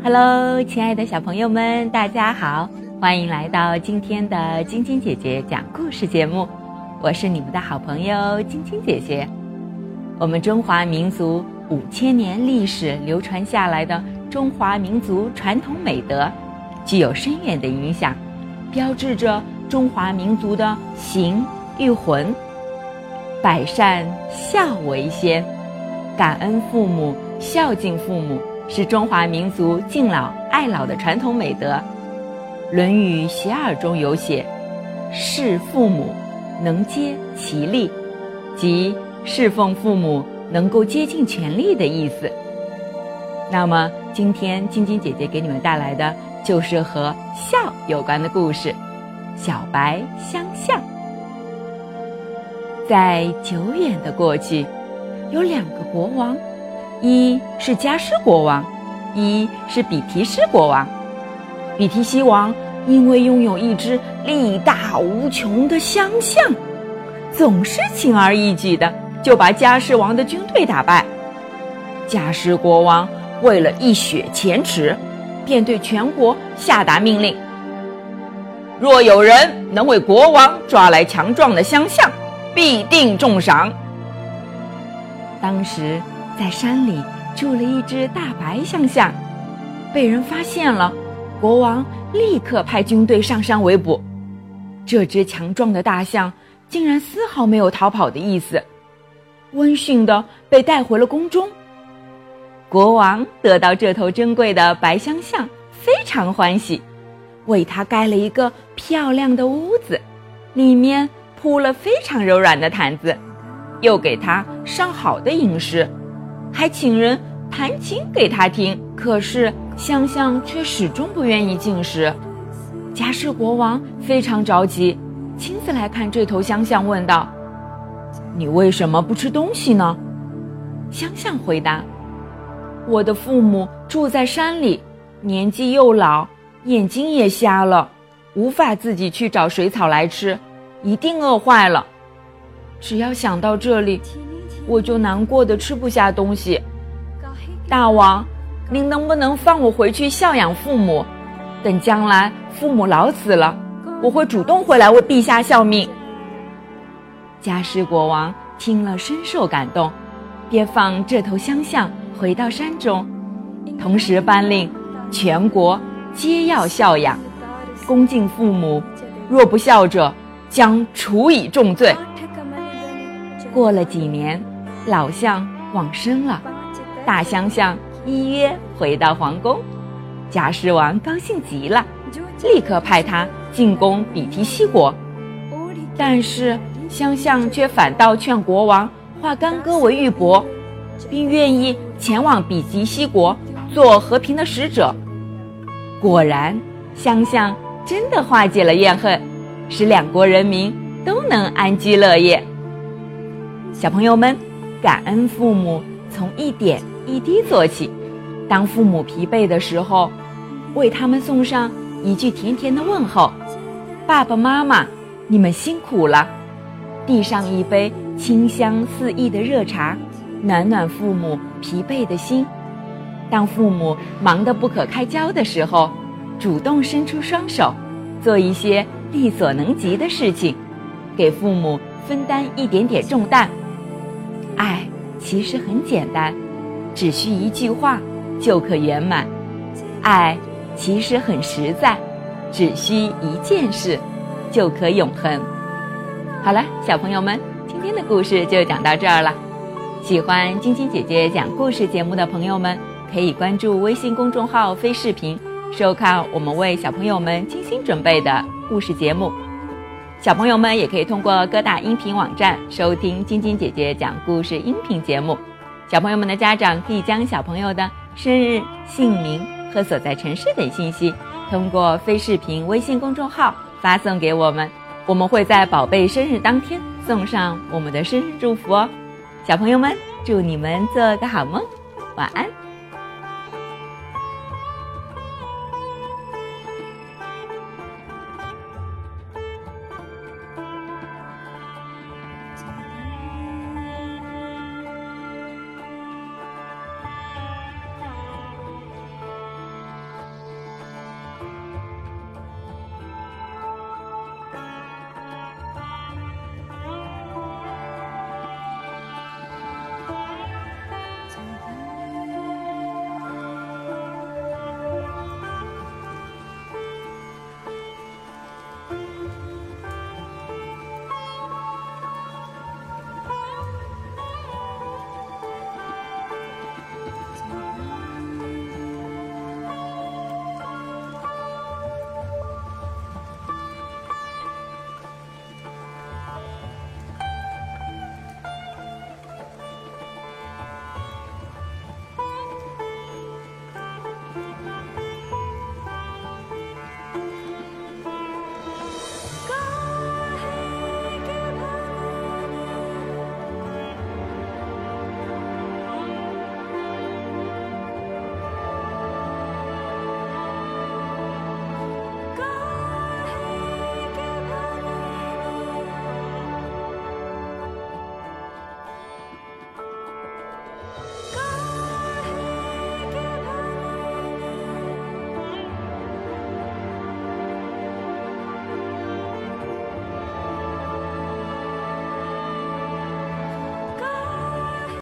Hello，亲爱的小朋友们，大家好，欢迎来到今天的晶晶姐姐讲故事节目。我是你们的好朋友晶晶姐姐。我们中华民族五千年历史流传下来的中华民族传统美德，具有深远的影响，标志着中华民族的形与魂。百善孝为先，感恩父母，孝敬父母。是中华民族敬老爱老的传统美德，《论语·学而》中有写：“侍父母，能竭其力”，即侍奉父母能够竭尽全力的意思。那么，今天晶晶姐姐给你们带来的就是和孝有关的故事，《小白相向》。在久远的过去，有两个国王。一是迦湿国王，一是比提斯国王。比提西王因为拥有一只力大无穷的相象，总是轻而易举的就把迦湿王的军队打败。迦湿国王为了一雪前耻，便对全国下达命令：若有人能为国王抓来强壮的相象，必定重赏。当时。在山里住了一只大白象象，被人发现了，国王立刻派军队上山围捕。这只强壮的大象竟然丝毫没有逃跑的意思，温驯的被带回了宫中。国王得到这头珍贵的白象象，非常欢喜，为它盖了一个漂亮的屋子，里面铺了非常柔软的毯子，又给它上好的饮食。还请人弹琴给他听，可是香香却始终不愿意进食。贾氏国王非常着急，亲自来看这头香象，问道：“你为什么不吃东西呢？”香象回答：“我的父母住在山里，年纪又老，眼睛也瞎了，无法自己去找水草来吃，一定饿坏了。只要想到这里。”我就难过的吃不下东西。大王，您能不能放我回去孝养父母？等将来父母老死了，我会主动回来为陛下效命。迦湿国王听了深受感动，便放这头香象回到山中，同时颁令全国皆要孝养，恭敬父母，若不孝者将处以重罪。过了几年。老相往生了，大相相依约回到皇宫，贾尸王高兴极了，立刻派他进攻比提西国。但是相相却反倒劝国王化干戈为玉帛，并愿意前往比提西国做和平的使者。果然，香象真的化解了怨恨，使两国人民都能安居乐业。小朋友们。感恩父母，从一点一滴做起。当父母疲惫的时候，为他们送上一句甜甜的问候：“爸爸妈妈，你们辛苦了。”递上一杯清香四溢的热茶，暖暖父母疲惫的心。当父母忙得不可开交的时候，主动伸出双手，做一些力所能及的事情，给父母分担一点点重担。爱其实很简单，只需一句话就可圆满；爱其实很实在，只需一件事就可永恒。好了，小朋友们，今天的故事就讲到这儿了。喜欢晶晶姐姐讲故事节目的朋友们，可以关注微信公众号“飞视频”，收看我们为小朋友们精心准备的故事节目。小朋友们也可以通过各大音频网站收听晶晶姐姐讲故事音频节目。小朋友们的家长可以将小朋友的生日、姓名和所在城市等信息，通过非视频微信公众号发送给我们，我们会在宝贝生日当天送上我们的生日祝福哦。小朋友们，祝你们做个好梦，晚安。